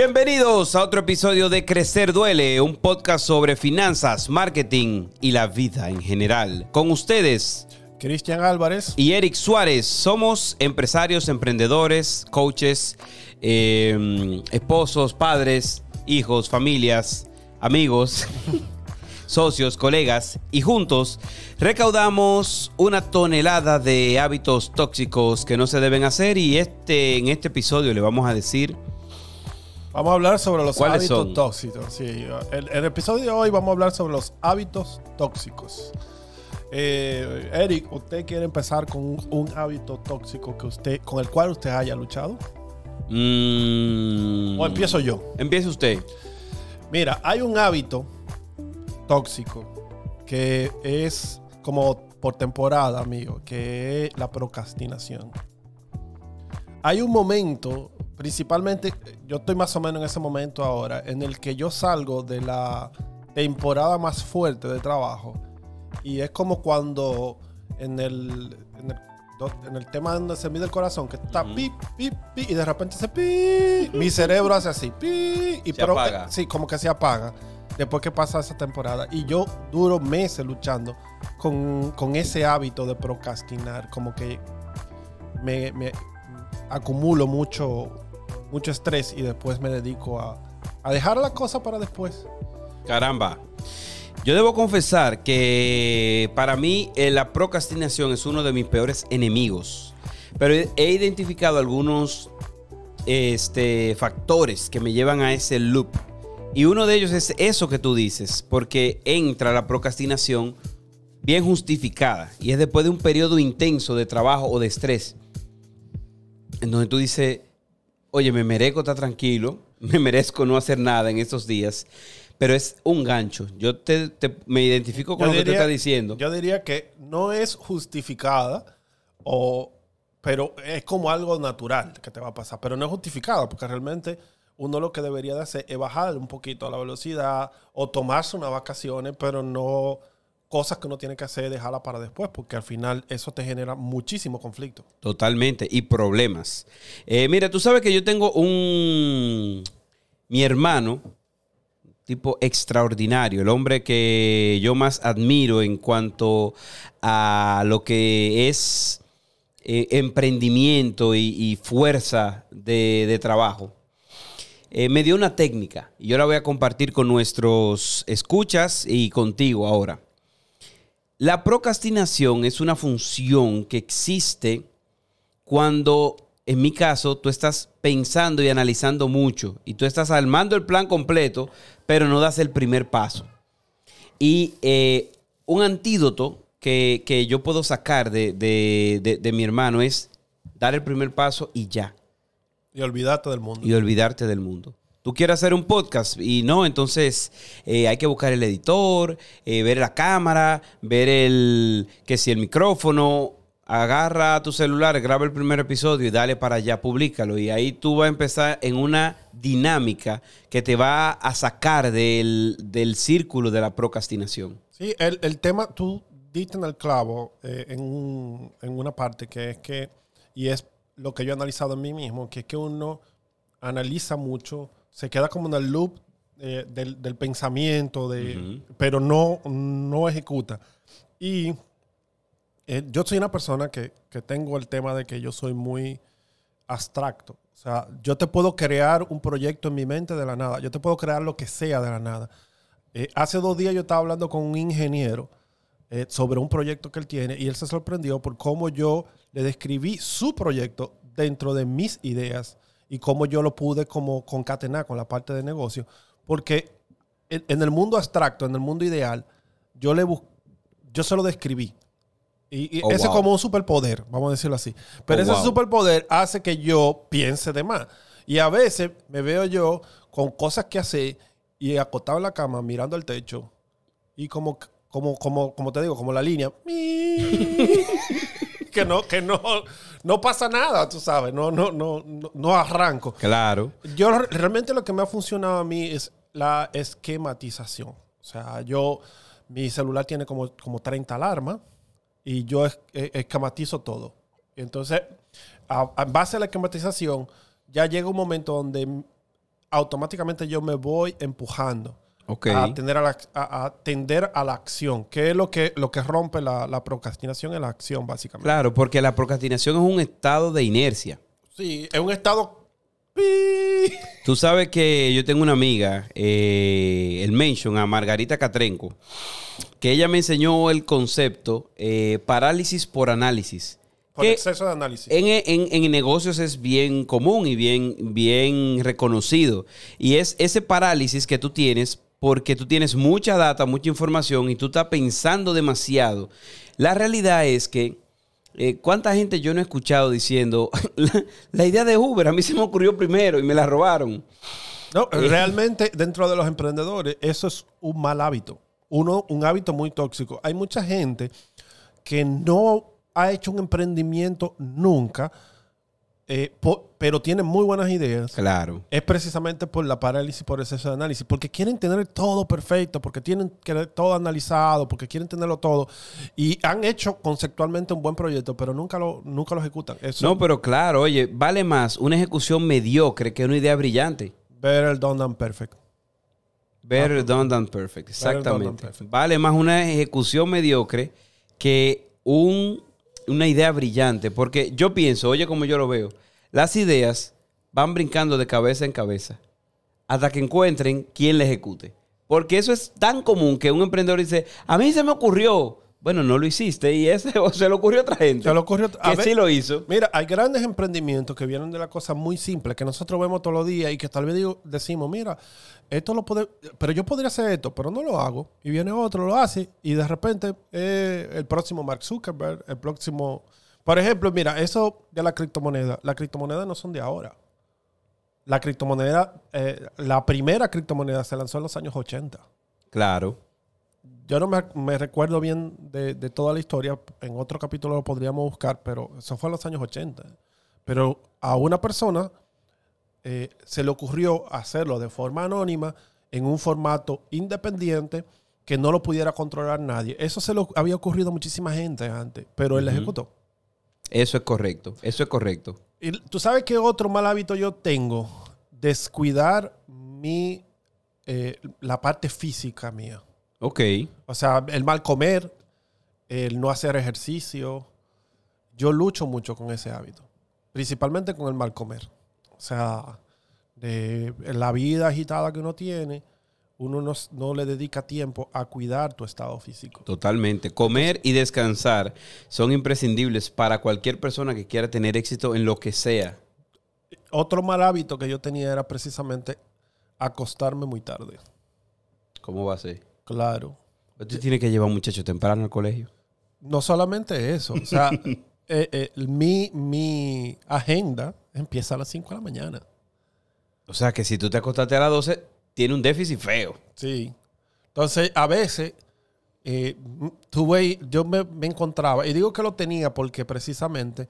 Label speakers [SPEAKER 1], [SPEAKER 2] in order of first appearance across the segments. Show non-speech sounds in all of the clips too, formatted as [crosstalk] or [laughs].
[SPEAKER 1] Bienvenidos a otro episodio de Crecer Duele, un podcast sobre finanzas, marketing y la vida en general. Con ustedes,
[SPEAKER 2] Cristian Álvarez
[SPEAKER 1] y Eric Suárez. Somos empresarios, emprendedores, coaches, eh, esposos, padres, hijos, familias, amigos, [laughs] socios, colegas y juntos recaudamos una tonelada de hábitos tóxicos que no se deben hacer y este en este episodio le vamos a decir
[SPEAKER 2] Vamos a hablar sobre los
[SPEAKER 1] ¿Cuáles
[SPEAKER 2] hábitos
[SPEAKER 1] son?
[SPEAKER 2] tóxicos. Sí, el, el episodio de hoy vamos a hablar sobre los hábitos tóxicos. Eh, Eric, ¿usted quiere empezar con un, un hábito tóxico que usted, con el cual usted haya luchado?
[SPEAKER 1] mm,
[SPEAKER 2] ¿O empiezo yo?
[SPEAKER 1] Empiece usted.
[SPEAKER 2] Mira, hay un hábito tóxico que es como por temporada, amigo, que es la procrastinación. Hay un momento, principalmente, yo estoy más o menos en ese momento ahora, en el que yo salgo de la temporada más fuerte de trabajo. Y es como cuando en el, en el, do- en el tema donde se mide el corazón, que está
[SPEAKER 1] Ujú.
[SPEAKER 2] pip, pip, pip, y de repente se pip, mi cerebro hace así, pip, y
[SPEAKER 1] Se apaga.
[SPEAKER 2] sí, como que se apaga después que pasa esa temporada. Y yo duro meses luchando con, con ese hábito de procrastinar, como que me, me acumulo mucho, mucho estrés y después me dedico a, a dejar la cosa para después.
[SPEAKER 1] Caramba. Yo debo confesar que para mí eh, la procrastinación es uno de mis peores enemigos. Pero he- identificado algunos este, factores que me llevan a ese loop. Y uno de ellos es eso que tú dices, porque entra la procrastinación bien justificada y es después de un periodo intenso de trabajo o de estrés, en donde tú dices, oye, me merezco estar tranquilo, [laughs] me merezco no hacer nada en estos días, pero es un gancho. Yo te, te- me identifico con
[SPEAKER 2] Yo
[SPEAKER 1] lo que tú
[SPEAKER 2] diría-
[SPEAKER 1] estás diciendo.
[SPEAKER 2] Yo diría que no es justificada, o, pero es como algo natural que te va a pasar. Pero no es justificada, porque realmente uno lo que debería de hacer es bajar un poquito la velocidad o tomarse unas vacaciones, pero no cosas que uno tiene que hacer, dejarla para después, porque al final eso te genera muchísimo conflicto.
[SPEAKER 1] Totalmente. Y problemas. Eh, mira, tú sabes que yo tengo un... Mi hermano, tipo extraordinario, el hombre que yo más admiro en cuanto a lo que es eh, emprendimiento y, fuerza de, de trabajo. Eh, me dio una técnica y yo la voy a compartir con nuestros escuchas y contigo ahora. La procrastinación es una función que existe cuando, en mi caso, tú estás pensando y analizando mucho y tú estás armando el plan completo, pero no das el primer paso. Y eh, un antídoto que, que yo puedo sacar de, de- de- de mi hermano es dar el primer paso y ya
[SPEAKER 2] Y olvídate del mundo.
[SPEAKER 1] y olvidarte del mundo. Tú quieres hacer un podcast y no, entonces eh, hay que buscar el editor, eh, ver la cámara, ver el que si el micrófono, agarra tu celular, graba el primer episodio y dale para allá, públicalo. Y ahí tú vas a empezar en una dinámica que te va a sacar del, del círculo de la procrastinación.
[SPEAKER 2] Sí, el, el tema, tú diste en el clavo eh, en, un- en una parte que es que, y es lo que yo he analizado en mí mismo, que es que uno analiza mucho, se queda como en el loop eh, del, del pensamiento, de, pero no, no ejecuta. Y eh, yo soy una persona que, que tengo el tema de que yo soy muy abstracto. O sea, yo te puedo crear un proyecto en mi mente de la nada. Yo te puedo crear lo que sea de la nada. Eh, hace dos días yo estaba hablando con un ingeniero eh, sobre un proyecto que él tiene y él se sorprendió por cómo yo le describí su proyecto dentro de mis ideas y cómo yo lo pude como concatenar con la parte de negocio. Porque en, en el mundo abstracto, en el mundo ideal, yo le bus- yo se lo describí. Y, y
[SPEAKER 1] Oh,
[SPEAKER 2] ese es como un superpoder, vamos a decirlo así. Pero
[SPEAKER 1] Oh,
[SPEAKER 2] ese
[SPEAKER 1] wow.
[SPEAKER 2] superpoder hace que yo piense de más. Y a veces me veo yo con cosas que hacer y acostado en la cama mirando al techo y como, como, como, como te digo, como la línea. [laughs] que no, que no, no pasa nada, tú sabes, no, no, no, no, no arranco.
[SPEAKER 1] Claro.
[SPEAKER 2] Yo re- realmente lo que me ha funcionado a mí es la esquematización. O sea, yo, mi celular tiene como, como 30 alarmas y yo es- eh, esquematizo todo. Entonces, a, a base de la esquematización, ya llega un momento donde automáticamente yo me voy empujando A, tender a, la- a- a tender a la acción, que es lo que, lo que rompe la, la procrastinación en la acción, básicamente.
[SPEAKER 1] Claro, porque la procrastinación es un estado de inercia.
[SPEAKER 2] Sí, es un estado...
[SPEAKER 1] Tú sabes que yo tengo una amiga, eh, el mention a Margarita Catrenco, que ella me enseñó el concepto eh, parálisis por análisis.
[SPEAKER 2] Por exceso de análisis.
[SPEAKER 1] en, en- en negocios es bien común y bien, bien reconocido. Y es ese parálisis que tú tienes porque tú tienes mucha data, mucha información y tú estás pensando demasiado. La realidad es que, eh, ¿cuánta gente yo no he escuchado diciendo, [laughs] la, la idea de Uber a mí se me ocurrió primero y me la robaron?
[SPEAKER 2] No, realmente dentro de los emprendedores eso es un mal hábito. Uno, un hábito muy tóxico. Hay mucha gente que no ha hecho un emprendimiento nunca, eh, po- pero tiene muy buenas ideas.
[SPEAKER 1] Claro.
[SPEAKER 2] Es precisamente por la parálisis por exceso de análisis, porque quieren tener todo perfecto, porque tienen que todo analizado, porque quieren tenerlo todo. Y han hecho conceptualmente un buen proyecto, pero nunca lo, nunca lo ejecutan. Eso,
[SPEAKER 1] No, pero claro, oye, vale más una ejecución mediocre que una idea brillante.
[SPEAKER 2] better done than perfect.
[SPEAKER 1] Better done than perfect,
[SPEAKER 2] Better done than
[SPEAKER 1] exactamente.
[SPEAKER 2] perfect.
[SPEAKER 1] Vale más una ejecución mediocre que un, una idea brillante. Porque yo pienso, oye, como yo lo veo, las ideas van brincando de cabeza en cabeza hasta que encuentren quién la ejecute. Porque eso es tan común que un emprendedor dice, a mí se me ocurrió. Bueno, no lo hiciste y ese [laughs] o se le ocurrió a otra gente.
[SPEAKER 2] Se le ocurrió- a
[SPEAKER 1] que
[SPEAKER 2] ver-
[SPEAKER 1] sí lo hizo.
[SPEAKER 2] Mira, hay grandes emprendimientos que vienen de la cosa muy simple que nosotros vemos todos los días y que tal vez digo- decimos, mira, esto lo puede, pero yo podría hacer esto, pero no lo hago. Y viene otro, lo hace y de repente eh, el próximo Mark Zuckerberg, el próximo... Por ejemplo, mira, eso de la criptomoneda. Las criptomonedas no son de ahora. La criptomoneda, eh, la primera criptomoneda se lanzó en los años 80.
[SPEAKER 1] Claro.
[SPEAKER 2] Yo no me, me recuerdo bien de, de toda la historia. En otro capítulo lo podríamos buscar, pero eso fue en los años 80. Pero a una persona eh, se le ocurrió hacerlo de forma anónima, en un formato independiente, que no lo pudiera controlar nadie. Eso se lo había ocurrido a muchísima gente antes, pero él lo ejecutó.
[SPEAKER 1] Eso es correcto. Eso es correcto.
[SPEAKER 2] Y tú sabes qué otro mal hábito yo tengo? Descuidar mi, eh, la parte física mía.
[SPEAKER 1] Ok.
[SPEAKER 2] O sea, el mal comer, el no hacer ejercicio. Yo lucho mucho con ese hábito. Principalmente con el mal comer. O sea, de la vida agitada que uno tiene, uno no, no le dedica tiempo a cuidar tu estado físico.
[SPEAKER 1] Totalmente. Comer y descansar son imprescindibles para cualquier persona que quiera tener éxito en lo que sea.
[SPEAKER 2] Otro mal hábito que yo tenía era precisamente acostarme muy tarde.
[SPEAKER 1] ¿Cómo va a ser?
[SPEAKER 2] Claro.
[SPEAKER 1] Usted tiene que llevar a un muchacho temprano al colegio.
[SPEAKER 2] No solamente eso. O sea, [laughs] eh, eh, mi, mi agenda empieza a las 5 de la mañana.
[SPEAKER 1] O sea que si tú te acostaste a las 12, tiene un déficit feo.
[SPEAKER 2] Sí. Entonces, a veces, eh, tuve, yo me, me encontraba, y digo que lo tenía porque precisamente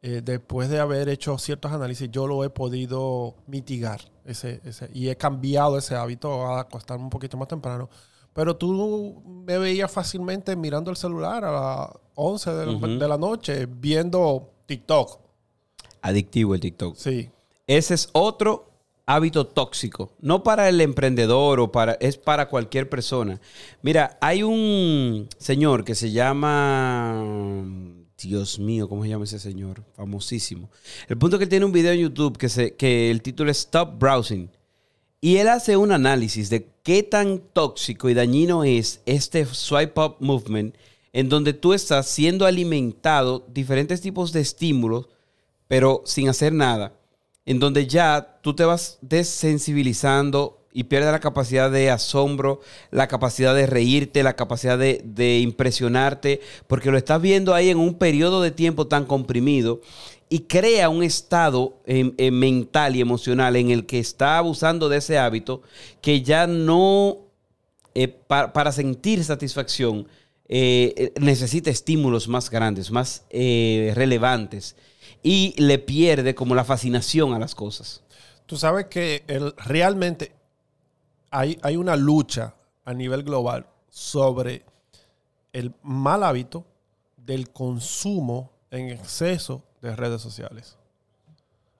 [SPEAKER 2] eh, después de haber hecho ciertos análisis, yo lo he podido mitigar ese, ese, y he cambiado ese hábito a acostarme un poquito más temprano. Pero tú me veías fácilmente mirando el celular a las 11 de, la-
[SPEAKER 1] Ujú.
[SPEAKER 2] de la noche, viendo TikTok.
[SPEAKER 1] Adictivo el TikTok.
[SPEAKER 2] Sí.
[SPEAKER 1] Ese es otro hábito tóxico. No para el emprendedor o para, es para cualquier persona. Mira, hay un señor que se llama. Dios mío, ¿cómo se llama ese señor? Famosísimo. El punto es que él tiene un video en YouTube que, se, que el título es Stop Browsing. Y él hace un análisis de qué tan tóxico y dañino es este swipe up movement en donde tú estás siendo alimentado diferentes tipos de estímulos, pero sin hacer nada, en donde ya tú te vas desensibilizando y pierdes la capacidad de asombro, la capacidad de reírte, la capacidad de, impresionarte, porque lo estás viendo ahí en un periodo de tiempo tan comprimido y crea un estado eh, eh, mental y emocional en el que está abusando de ese hábito que ya no, eh, pa- para sentir satisfacción, eh, eh, necesita estímulos más grandes, más relevantes y le pierde como la fascinación a las cosas.
[SPEAKER 2] Tú sabes que realmente hay, hay una lucha a nivel global sobre el mal hábito del consumo en exceso de redes sociales.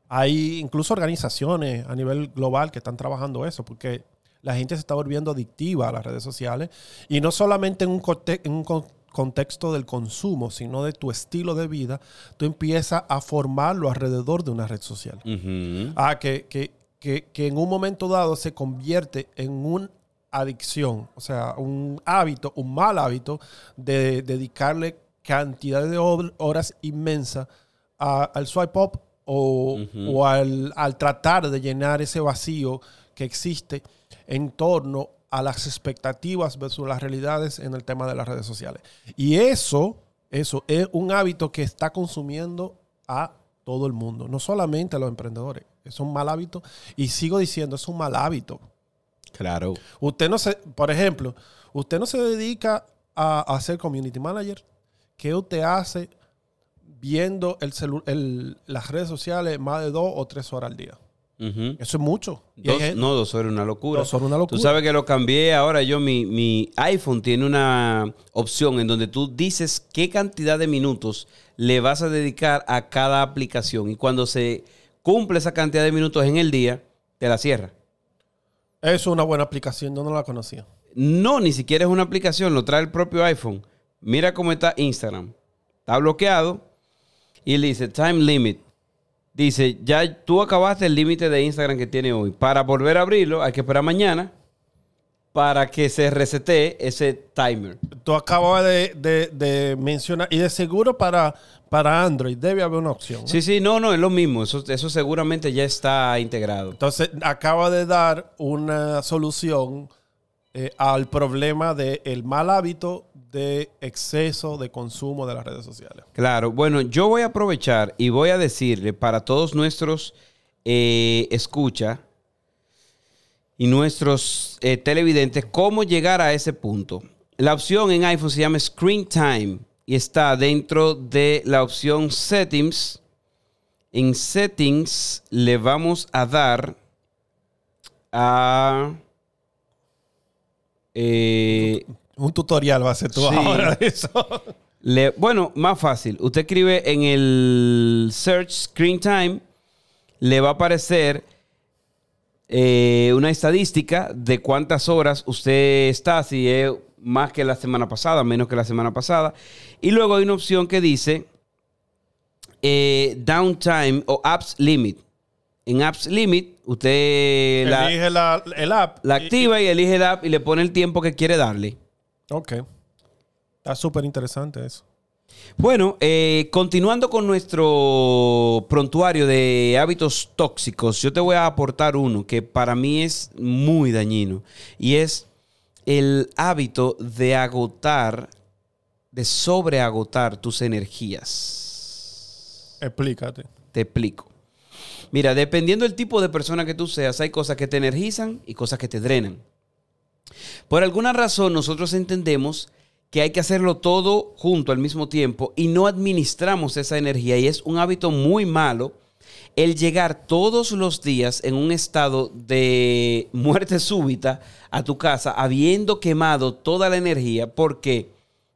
[SPEAKER 2] Hay incluso organizaciones a nivel global que están trabajando eso, porque la gente se está volviendo adictiva a las redes sociales y no solamente en un, en un contexto del consumo, sino de tu estilo de vida, tú empiezas a formarlo alrededor de una red social. Ah, que, que, que, en un momento dado se convierte en una adicción, o sea, un hábito, un mal hábito de dedicarle cantidad de horas inmensas al swipe up o, al, al, tratar de llenar ese vacío que existe en torno a las expectativas versus las realidades en el tema de las redes sociales. Y eso, eso es un hábito que está consumiendo a todo el mundo, no solamente a los emprendedores. Es un mal hábito. Y sigo diciendo, es un mal hábito.
[SPEAKER 1] Claro.
[SPEAKER 2] Usted no se, por ejemplo, usted no se dedica a, a ser community manager. ¿Qué usted hace viendo el las redes sociales más de dos o tres horas al día? Eso es mucho.
[SPEAKER 1] no, dos horas una locura.
[SPEAKER 2] Dos horas una locura.
[SPEAKER 1] Tú sabes que lo cambié. Ahora yo, mi, mi iPhone tiene una opción en donde tú dices qué cantidad de minutos le vas a dedicar a cada aplicación. Y cuando se cumple esa cantidad de minutos en el día, te la cierra.
[SPEAKER 2] Es una buena aplicación. Yo no la conocía.
[SPEAKER 1] No, ni siquiera es una aplicación. Lo trae el propio iPhone. Mira cómo está Instagram. Está bloqueado. Y le dice time limit dice, ya tú acabaste el límite de Instagram que tiene hoy. Para volver a abrirlo, hay que esperar mañana para que se resete ese timer.
[SPEAKER 2] Tú acabas de, mencionar, y de seguro para, para Android debe haber una opción.
[SPEAKER 1] Sí, sí, no, no, es lo mismo. Eso, eso seguramente ya está integrado.
[SPEAKER 2] Entonces, acaba de dar una solución eh, al problema del mal hábito de exceso de consumo de las redes sociales.
[SPEAKER 1] Claro, bueno, yo voy a aprovechar y voy a decirle para todos nuestros eh, escucha y nuestros eh, televidentes cómo llegar a ese punto. La opción en iPhone se llama Screen Time y está dentro de la opción Settings. En Settings le vamos a dar a...
[SPEAKER 2] Eh, un tutorial va a ser tú ahora de eso.
[SPEAKER 1] bueno, más fácil. Usted escribe en el search screen time, le va a aparecer eh, una estadística de cuántas horas usted está, si es más que la semana pasada, menos que la semana pasada. Y luego hay una opción que dice eh, downtime o apps limit. En apps limit, usted
[SPEAKER 2] elige la, el app.
[SPEAKER 1] La activa y elige el app y le pone el tiempo que quiere darle.
[SPEAKER 2] Ok. Está súper interesante eso.
[SPEAKER 1] Bueno, eh, continuando con nuestro prontuario de hábitos tóxicos, yo te voy a aportar uno que para mí es muy dañino y es el hábito de agotar, de sobreagotar tus energías.
[SPEAKER 2] Explícate.
[SPEAKER 1] Te explico. Mira, dependiendo del tipo de persona que tú seas, hay cosas que te energizan y cosas que te drenan. Por alguna razón nosotros entendemos que hay que hacerlo todo junto al mismo tiempo y no administramos esa energía y es un hábito muy malo el llegar todos los días en un estado de [laughs] muerte súbita a tu casa habiendo quemado toda la energía porque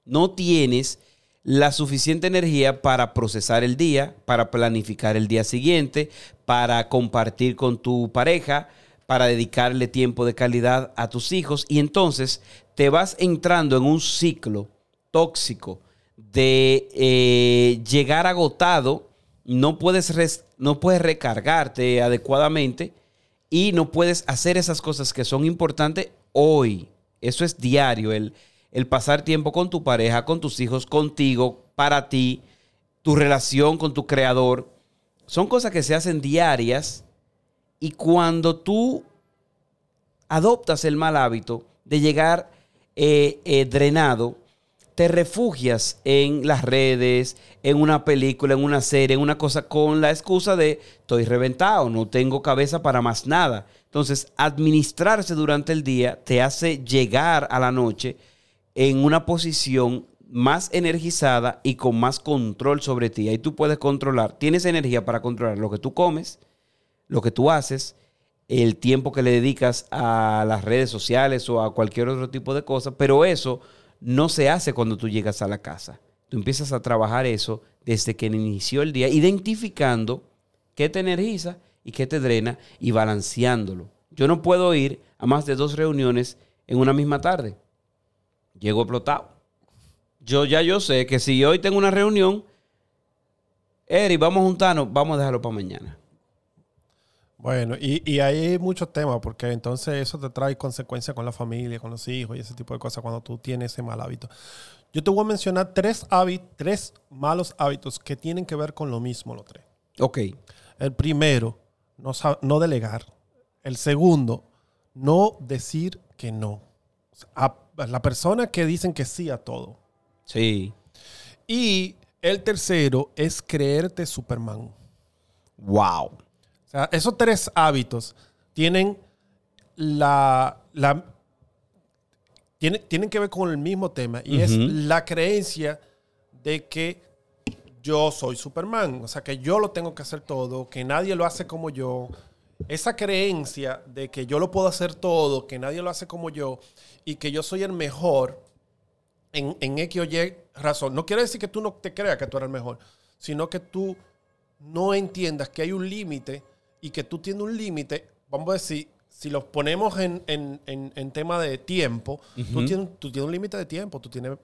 [SPEAKER 1] no tienes la suficiente energía para procesar el día, para planificar el día siguiente, para compartir con tu pareja, para dedicarle tiempo de calidad a tus hijos. Y entonces te vas entrando en un ciclo tóxico de eh, llegar agotado, no puedes, no puedes recargarte adecuadamente y no puedes hacer esas cosas que son importantes hoy. Eso es diario, el, el pasar tiempo con tu pareja, con tus hijos, contigo, para ti, tu relación con tu creador. Son cosas que se hacen diarias y cuando tú adoptas el mal hábito de llegar eh, eh, drenado, te refugias en las redes, en una película, en una serie, en una cosa con la excusa de estoy reventado, no tengo cabeza para más nada. Entonces, administrarse durante el día te hace llegar a la noche en una posición más energizada y con más control sobre ti. Ahí tú puedes controlar, tienes energía para controlar lo que tú comes, lo que tú haces, el tiempo que le dedicas a las redes sociales o a cualquier otro tipo de cosas, pero eso no se hace cuando tú llegas a la casa. Tú empiezas a trabajar eso desde que inició el día, identificando qué te energiza y qué te drena y balanceándolo. Yo no puedo ir a más de dos reuniones en una misma tarde. Llego explotado. Yo ya yo sé que si hoy tengo una reunión, Eri, vamos a juntarnos, vamos a dejarlo para mañana.
[SPEAKER 2] Bueno, y, hay muchos temas, porque entonces eso te trae consecuencias con la familia, con los hijos y ese tipo de cosas cuando tú tienes ese mal hábito. Yo te voy a mencionar tres, hábitos, tres malos hábitos que tienen que ver con lo mismo, los tres.
[SPEAKER 1] Ok.
[SPEAKER 2] El primero, no, no delegar. El segundo, no decir que no. O sea, a, a la persona que dicen que sí a todo.
[SPEAKER 1] Sí.
[SPEAKER 2] Y el tercero es creerte Superman.
[SPEAKER 1] Wow.
[SPEAKER 2] Sea, esos tres hábitos tienen la, la tienen, tienen que ver con el mismo tema y es la creencia de que yo soy Superman, o sea, que yo lo tengo que hacer todo, que nadie lo hace como yo. Esa creencia de que yo lo puedo hacer todo, que nadie lo hace como yo y que yo soy el mejor en, en X o Y razón. No quiere decir que tú no te creas que tú eres el mejor, sino que tú no entiendas que hay un límite y que tú tienes un límite, vamos a decir, si los ponemos en, en, en, en tema de tiempo, tú, tienes, tú tienes un límite de tiempo, tú tienes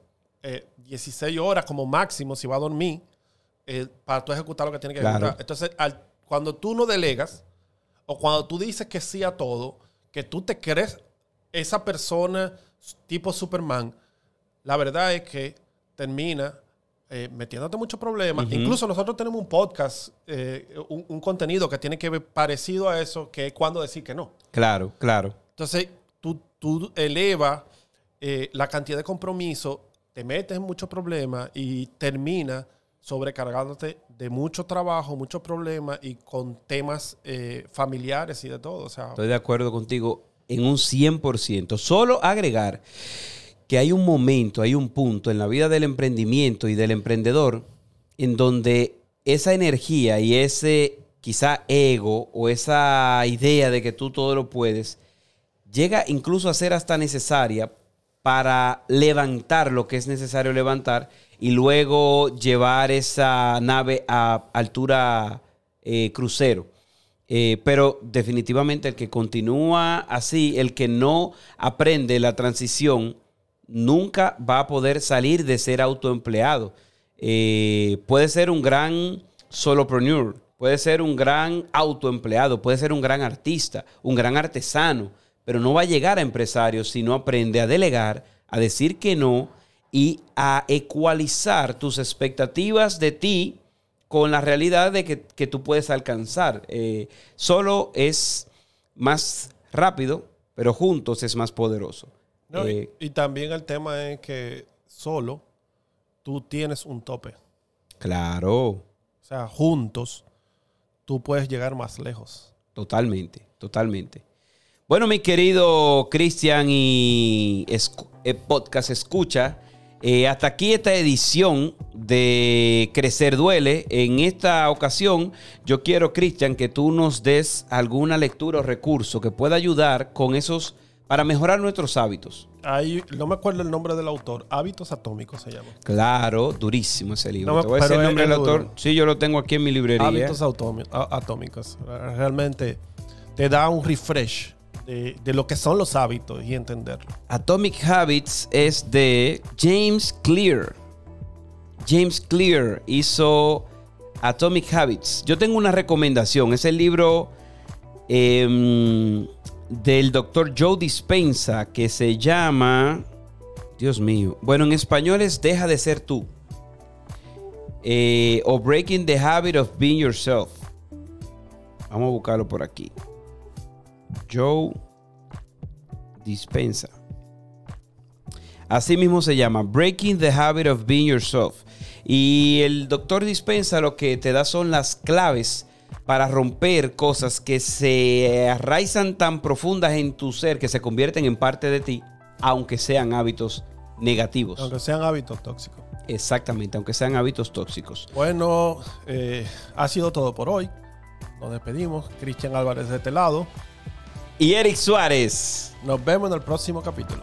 [SPEAKER 2] eh, 16 horas como máximo si va a dormir eh, para tú ejecutar lo que tienes que
[SPEAKER 1] Claro.
[SPEAKER 2] ejecutar. Entonces, al- cuando tú no delegas o cuando tú dices que sí a todo, que tú te crees esa persona tipo Superman, la verdad es que termina eh, metiéndote muchos problemas. Incluso nosotros tenemos un podcast, eh, un, un contenido que tiene que ver parecido a eso, que es cuando decir que no.
[SPEAKER 1] Claro, claro.
[SPEAKER 2] Entonces, tú, tú elevas eh, la cantidad de compromiso, te metes en muchos problemas y termina sobrecargándote de mucho trabajo, muchos problemas y con temas eh, familiares y de todo. O sea,
[SPEAKER 1] Estoy de acuerdo contigo en un 100%. Solo agregar que hay un momento, hay un punto en la vida del emprendimiento y del emprendedor en donde esa energía y ese quizá ego o esa idea de que tú todo lo puedes llega incluso a ser hasta necesaria para levantar lo que es necesario levantar y luego llevar esa nave a altura eh, crucero. Eh, pero definitivamente el que continúa así, el que no aprende la transición, nunca va a poder salir de ser autoempleado. Eh, puede ser un gran solopreneur, puede ser un gran autoempleado, puede ser un gran artista, un gran artesano, pero no va a llegar a empresario si no aprende a delegar, a decir que no y a ecualizar tus expectativas de ti con la realidad de que, que tú puedes alcanzar. Eh, solo es más rápido, pero juntos es más poderoso.
[SPEAKER 2] No, y-
[SPEAKER 1] Eh,
[SPEAKER 2] y, también el tema es que solo tú tienes un tope.
[SPEAKER 1] claro,
[SPEAKER 2] O sea, juntos tú puedes llegar más lejos.
[SPEAKER 1] totalmente, totalmente. Bueno, mi querido Cristian y escu- eh, podcast escucha, eh, hasta aquí esta edición de Crecer Duele. En esta ocasión, yo quiero, Cristian, que tú nos des alguna lectura o recurso que pueda ayudar con esos para mejorar nuestros hábitos.
[SPEAKER 2] Hay, no me acuerdo el nombre del autor, Hábitos Atómicos se llama.
[SPEAKER 1] Claro, durísimo ese libro.
[SPEAKER 2] No,
[SPEAKER 1] Te voy a decir el nombre del autor.
[SPEAKER 2] duro.
[SPEAKER 1] Sí, yo lo tengo aquí en mi librería.
[SPEAKER 2] Hábitos atómicos. Realmente te da un refresh de, de lo que son los hábitos y entenderlo.
[SPEAKER 1] Atomic Habits es de James Clear. James Clear hizo Atomic Habits. Yo tengo una recomendación. Es el libro em, del doctor Joe Dispensa que se llama... Dios mío. Bueno, en español es Deja de ser tú. Eh, o Breaking the Habit of Being Yourself. Vamos a buscarlo por aquí. Joe Dispensa. Así mismo se llama Breaking the Habit of Being Yourself. Y el doctor Dispensa lo que te da son las claves para romper cosas que se arraizan tan profundas en tu ser que se convierten en parte de ti, aunque sean hábitos negativos.
[SPEAKER 2] Aunque sean hábitos tóxicos.
[SPEAKER 1] Exactamente, aunque sean hábitos tóxicos.
[SPEAKER 2] Bueno, eh, ha sido todo por hoy. Nos despedimos. Cristian Álvarez de este lado.
[SPEAKER 1] Y Eric Suárez.
[SPEAKER 2] Nos vemos en el próximo capítulo.